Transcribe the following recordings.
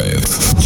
drive.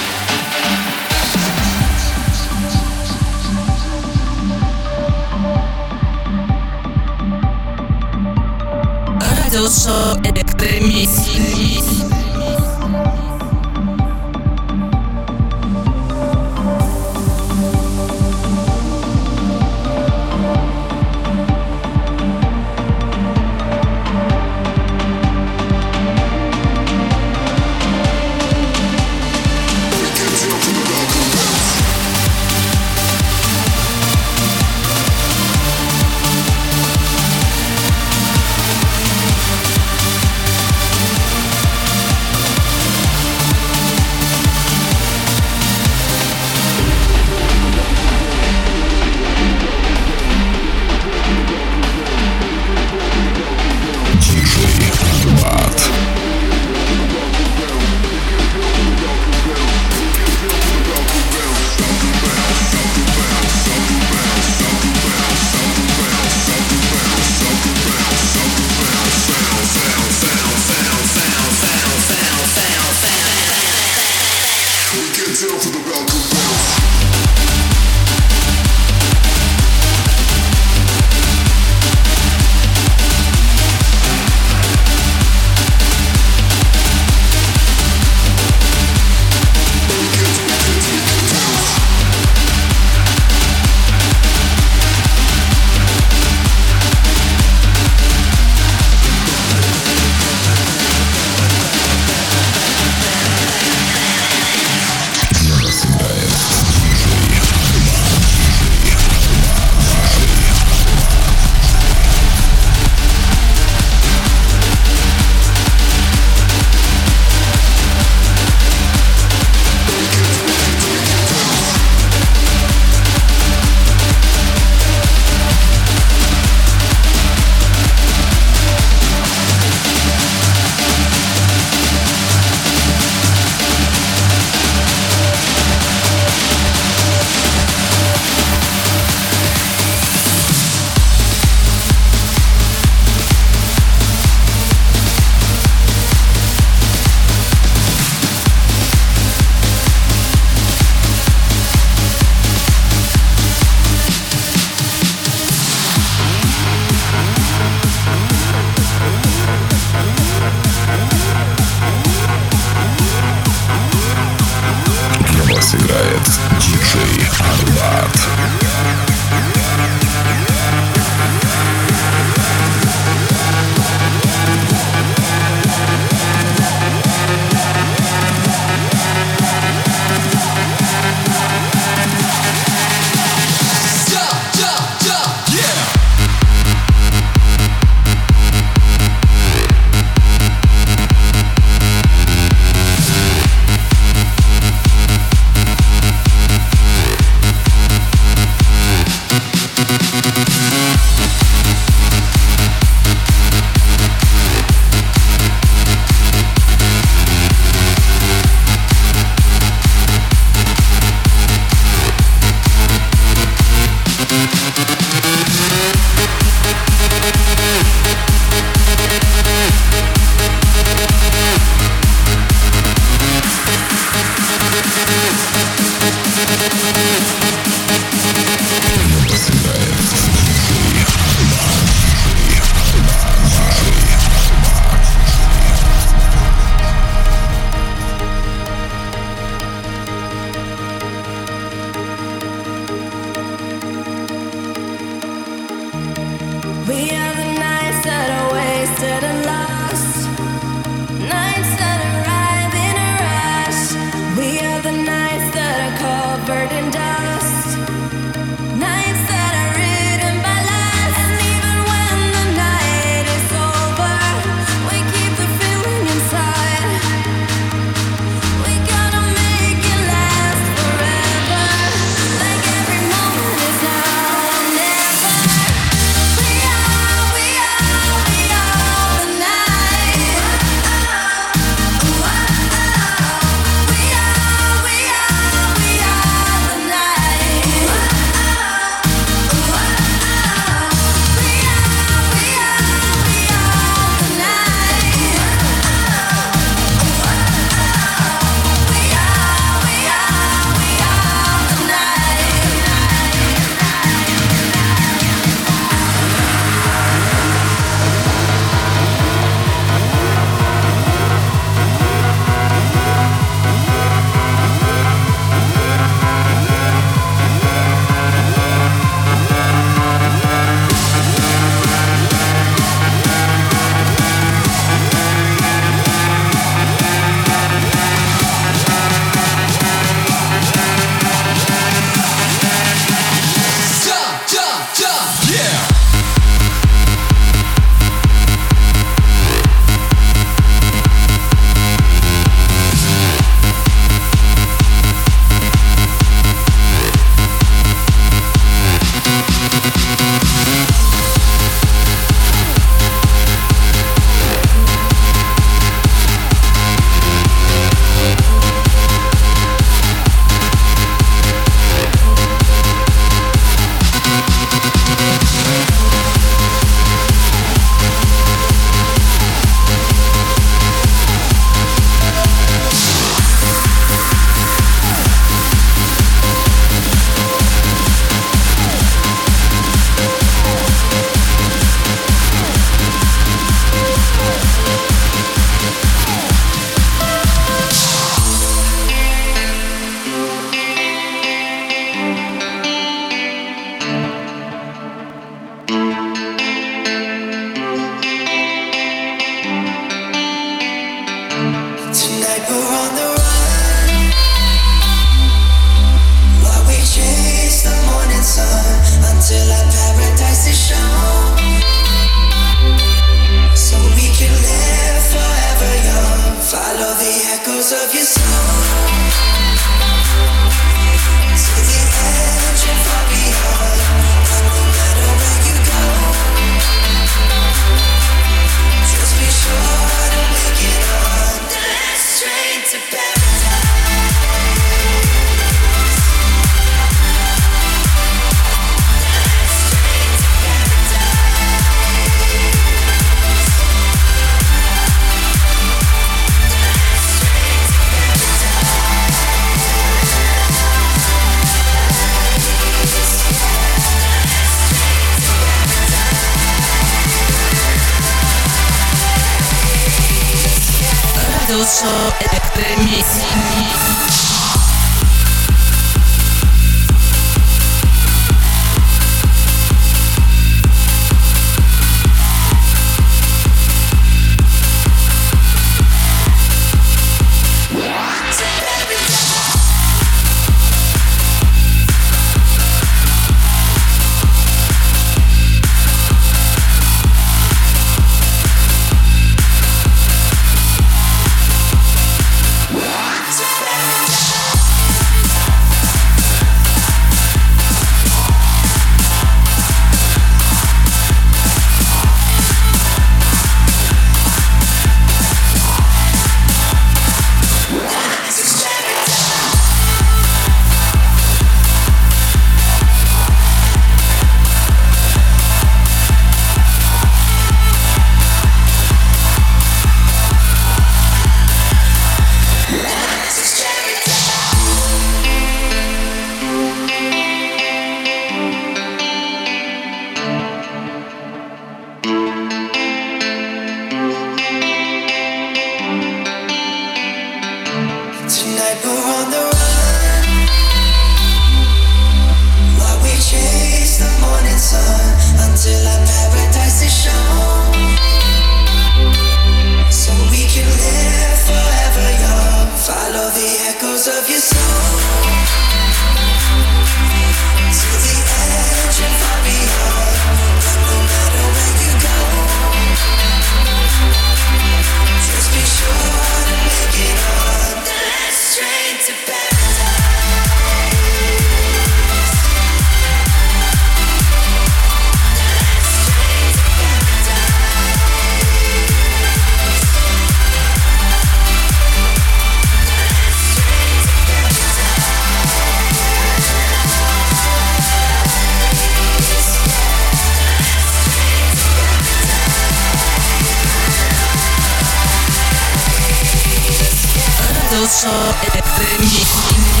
Show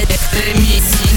Emisji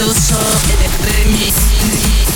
Yo soy el remix.